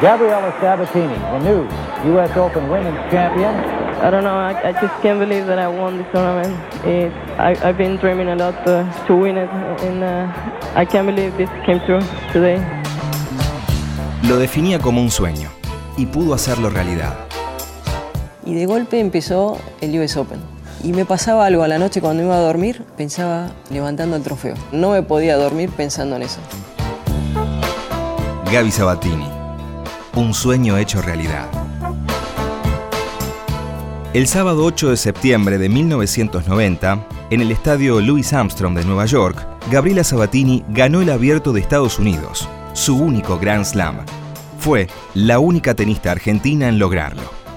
Gabriella Sabatini, the new U.S. Open Women's Champion. I don't know, I, just can't believe that I won this tournament. It, I, have been dreaming a lot to win it, and uh, I can't believe this came true today. Lo definía como un sueño y pudo hacerlo realidad. Y de golpe empezó el US Open y me pasaba algo a la noche cuando iba a dormir, pensaba levantando el trofeo. No me podía dormir pensando en eso. Gaby Sabatini, un sueño hecho realidad. El sábado 8 de septiembre de 1990, en el estadio Louis Armstrong de Nueva York, Gabriela Sabatini ganó el Abierto de Estados Unidos, su único Grand Slam. Fue la única tenista argentina en lograrlo.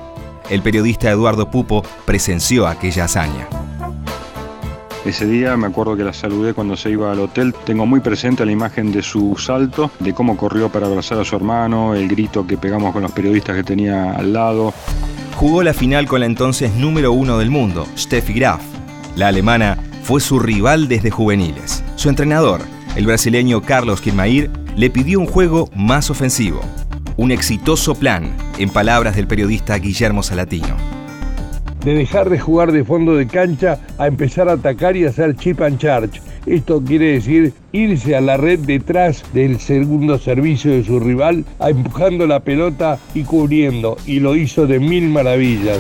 El periodista Eduardo Pupo presenció aquella hazaña. Ese día me acuerdo que la saludé cuando se iba al hotel. Tengo muy presente la imagen de su salto, de cómo corrió para abrazar a su hermano, el grito que pegamos con los periodistas que tenía al lado. Jugó la final con la entonces número uno del mundo, Steffi Graf. La alemana fue su rival desde juveniles. Su entrenador, el brasileño Carlos Kirmair, le pidió un juego más ofensivo. Un exitoso plan, en palabras del periodista Guillermo Salatino de dejar de jugar de fondo de cancha a empezar a atacar y hacer chip and charge. Esto quiere decir irse a la red detrás del segundo servicio de su rival, empujando la pelota y cubriendo, y lo hizo de mil maravillas.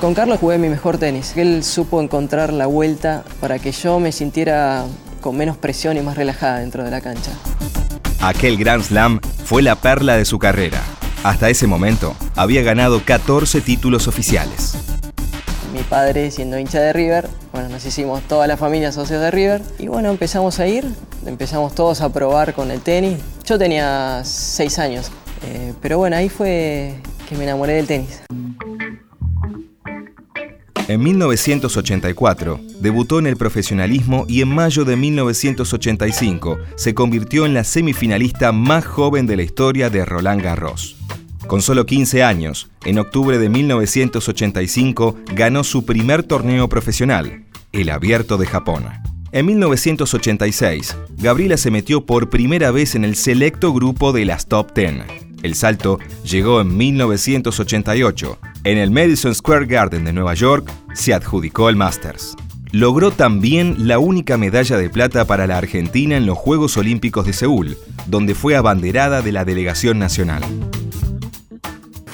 Con Carlos jugué mi mejor tenis. Él supo encontrar la vuelta para que yo me sintiera con menos presión y más relajada dentro de la cancha. Aquel Grand Slam fue la perla de su carrera. Hasta ese momento había ganado 14 títulos oficiales mi padre siendo hincha de River, bueno, nos hicimos toda la familia socios de River y bueno, empezamos a ir, empezamos todos a probar con el tenis. Yo tenía seis años, eh, pero bueno, ahí fue que me enamoré del tenis. En 1984 debutó en el profesionalismo y en mayo de 1985 se convirtió en la semifinalista más joven de la historia de Roland Garros. Con solo 15 años, en octubre de 1985 ganó su primer torneo profesional, el Abierto de Japón. En 1986, Gabriela se metió por primera vez en el selecto grupo de las Top 10. El salto llegó en 1988. En el Madison Square Garden de Nueva York se adjudicó el Masters. Logró también la única medalla de plata para la Argentina en los Juegos Olímpicos de Seúl, donde fue abanderada de la delegación nacional.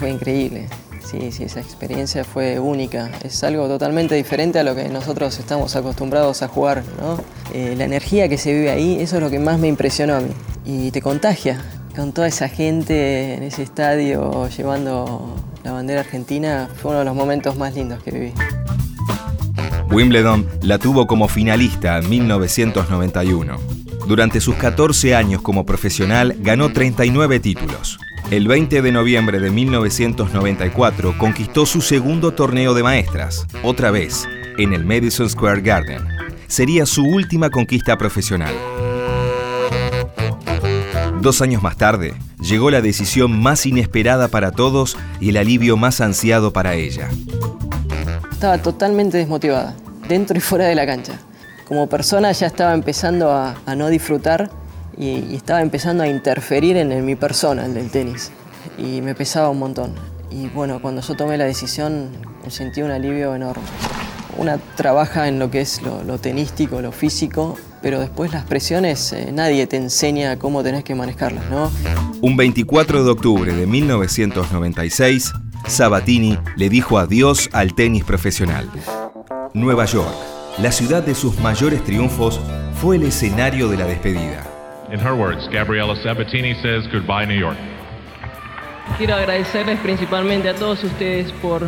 Fue increíble. Sí, sí, esa experiencia fue única. Es algo totalmente diferente a lo que nosotros estamos acostumbrados a jugar, ¿no? Eh, la energía que se vive ahí, eso es lo que más me impresionó a mí. Y te contagia. Con toda esa gente en ese estadio llevando la bandera argentina, fue uno de los momentos más lindos que viví. Wimbledon la tuvo como finalista en 1991. Durante sus 14 años como profesional ganó 39 títulos. El 20 de noviembre de 1994 conquistó su segundo torneo de maestras, otra vez, en el Madison Square Garden. Sería su última conquista profesional. Dos años más tarde, llegó la decisión más inesperada para todos y el alivio más ansiado para ella. Estaba totalmente desmotivada, dentro y fuera de la cancha. Como persona ya estaba empezando a, no disfrutar y, estaba empezando a interferir en, mi persona, el del tenis. Y me pesaba un montón. Y bueno, cuando yo tomé la decisión sentí un alivio enorme. Una trabaja en lo que es lo, tenístico, lo físico, pero después las presiones eh, nadie te enseña cómo tenés que manejarlas, ¿no? Un 24 de octubre de 1996, Sabatini le dijo adiós al tenis profesional. Nueva York, la ciudad de sus mayores triunfos, fue el escenario de la despedida. In her words, Gabriela Sabatini says goodbye New York. Quiero agradecerles principalmente a todos ustedes por,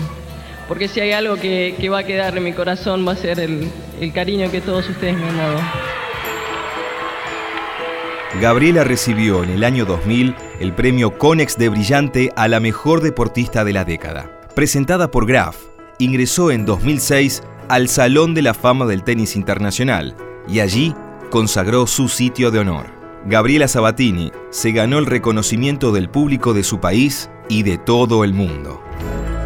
porque si hay algo que, va a quedar en mi corazón va a ser el, el cariño que todos ustedes me han dado. Gabriela recibió en el año 2000 el premio Conex de Brillante a la mejor deportista de la década. Presentada por Graf, ingresó en 2006 al Salón de la Fama del Tenis Internacional y allí consagró su sitio de honor. Gabriela Sabatini se ganó el reconocimiento del público de su país y de todo el mundo.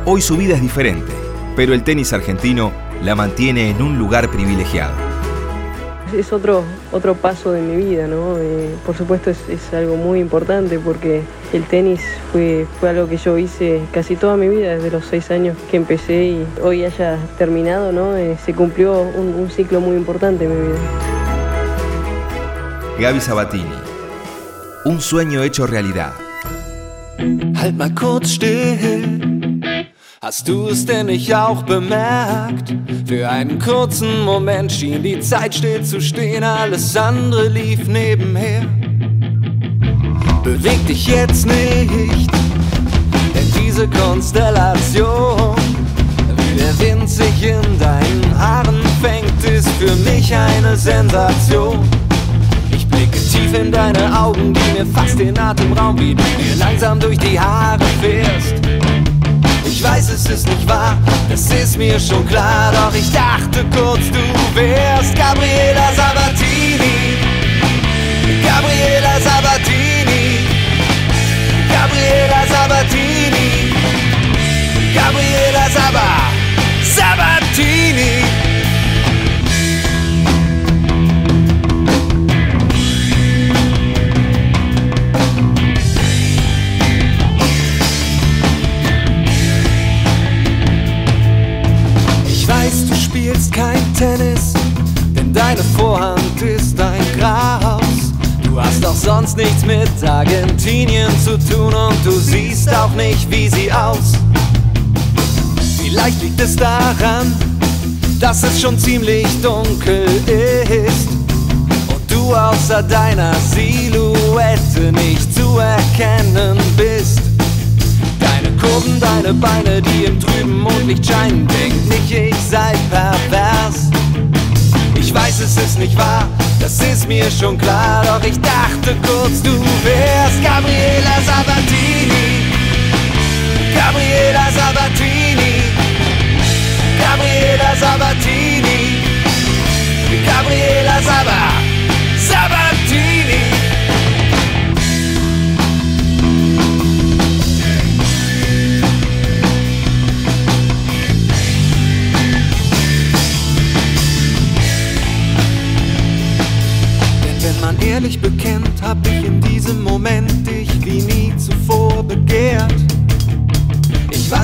Hoy su vida es diferente, pero el tenis argentino la mantiene en un lugar privilegiado. Es otro, otro paso de mi vida, ¿no? Eh, por supuesto es, algo muy importante porque el tenis fue, fue algo que yo hice casi toda mi vida, desde los seis años que empecé y hoy haya terminado, ¿no? Eh, se cumplió un, un ciclo muy importante en mi vida. Gaby Sabatini, un sueño hecho realidad. Halt mal kurz still. Hast du es denn nicht auch bemerkt? Für einen kurzen Moment schien die Zeit still zu stehen, alles andere lief nebenher. Beweg dich jetzt nicht, denn diese Konstellation, wie der Wind sich in deinen Haaren fängt, ist für mich eine Sensation. Ich blicke tief in deine Augen, die mir fast den Atem rauben, wie du mir langsam durch die Haare fährst. Ich weiß, es ist nicht wahr, das ist mir schon klar. Doch ich dachte kurz, du wärst Gabriela Sabatini. Vorhand ist ein Gras. Du hast auch sonst nichts mit Argentinien zu tun und du siehst auch nicht, wie sie aus. Vielleicht liegt es daran, dass es schon ziemlich dunkel ist und du außer deiner Silhouette nicht zu erkennen bist. Kurven, deine Beine, die im trüben Mondlicht scheinen. Denk nicht, ich sei pervers. Ich weiß, es ist nicht wahr, das ist mir schon klar. Doch ich dachte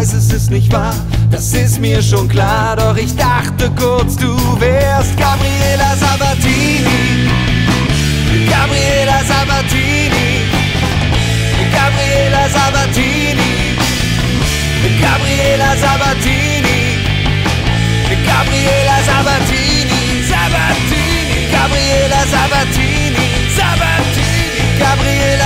weiß, es ist nicht wahr, das ist mir schon klar, doch ich dachte kurz, du wärst Gabriela Sabatini. Gabriela Sabatini. Gabriela Sabatini. Gabriela Sabatini. Gabriela Sabatini. Sabatini. Gabriela Sabatini. Sabatini, Gabriela